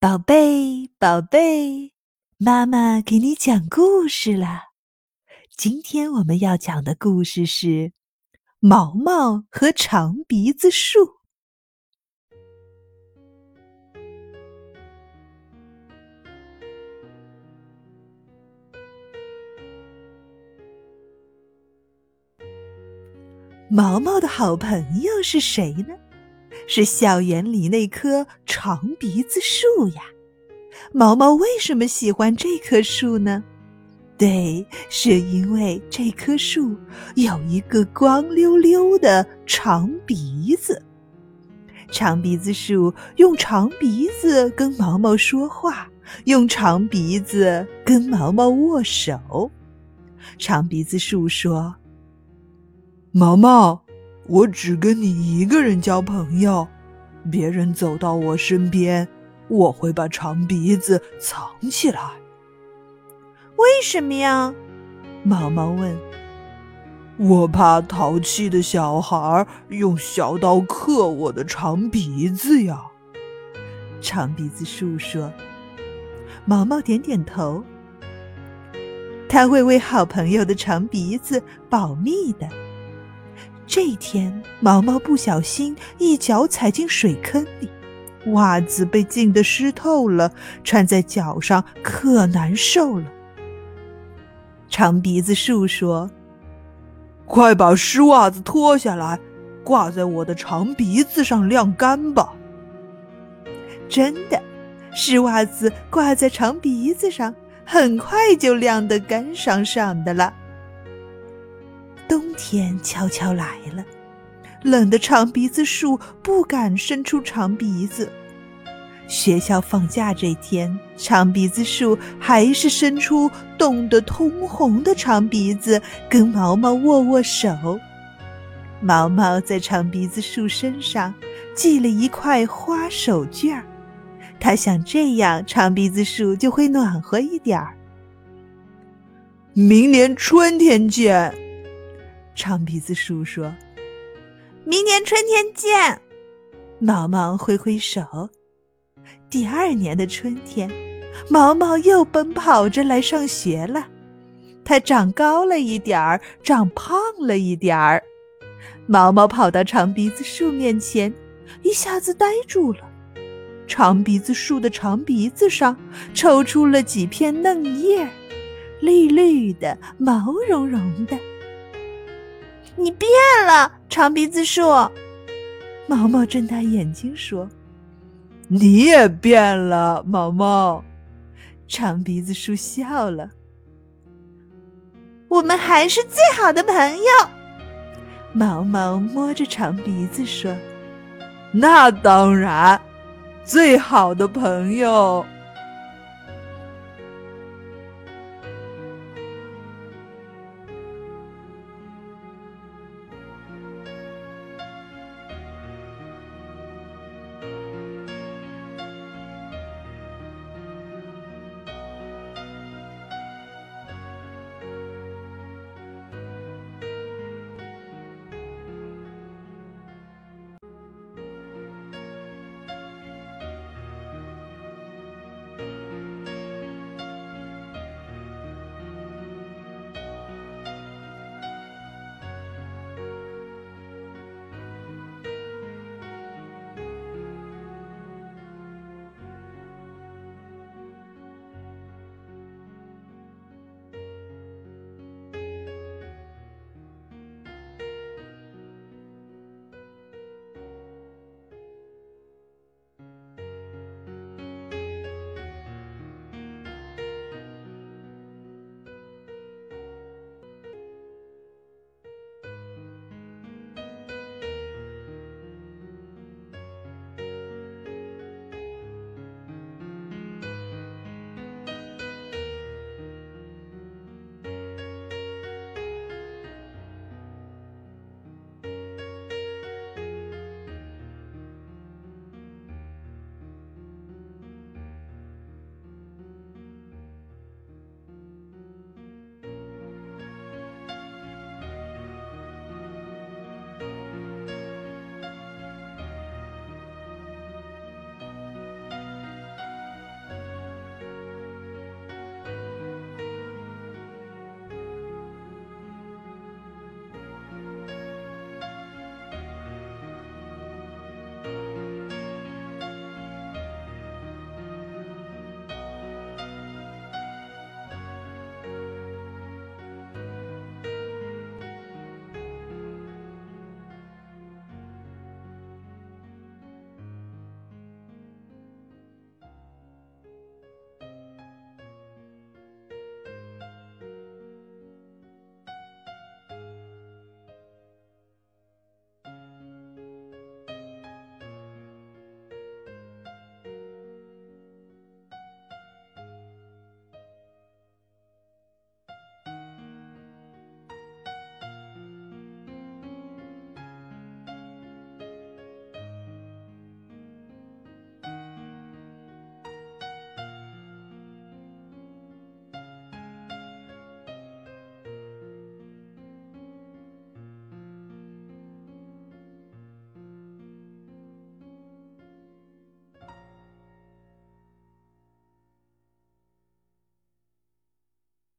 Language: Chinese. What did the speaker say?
宝贝，宝贝，妈妈给你讲故事了。今天我们要讲的故事是《毛毛和长鼻子树》。毛毛的好朋友是谁呢？是校园里那棵长鼻子树呀。毛毛为什么喜欢这棵树呢？对，是因为这棵树有一个光溜溜的长鼻子。长鼻子树用长鼻子跟毛毛说话，用长鼻子跟毛毛握手。长鼻子树说。毛毛，我只跟你一个人交朋友。别人走到我身边，我会把长鼻子藏起来。为什么呀？毛毛问。我怕淘气的小孩用小刀刻我的长鼻子呀。长鼻子树说。毛毛点点头。他会为好朋友的长鼻子保密的。这一天，毛毛不小心一脚踩进水坑里，袜子被浸得湿透了，穿在脚上可难受了。长鼻子树说：“快把湿袜子脱下来，挂在我的长鼻子上晾干吧。”真的，湿袜子挂在长鼻子上，很快就晾得干爽爽的了。冬天悄悄来了，冷的长鼻子树不敢伸出长鼻子。学校放假这天，长鼻子树还是伸出冻得通红的长鼻子，跟毛毛握握手。毛毛在长鼻子树身上系了一块花手绢儿，他想这样长鼻子树就会暖和一点儿。明年春天见。长鼻子树说：“明年春天见。”毛毛挥挥手。第二年的春天，毛毛又奔跑着来上学了。它长高了一点儿，长胖了一点儿。毛毛跑到长鼻子树面前，一下子呆住了。长鼻子树的长鼻子上抽出了几片嫩叶，绿绿的，毛茸茸的。你变了，长鼻子树。毛毛睁大眼睛说：“你也变了，毛毛。”长鼻子树笑了。我们还是最好的朋友。毛毛摸着长鼻子说：“那当然，最好的朋友。”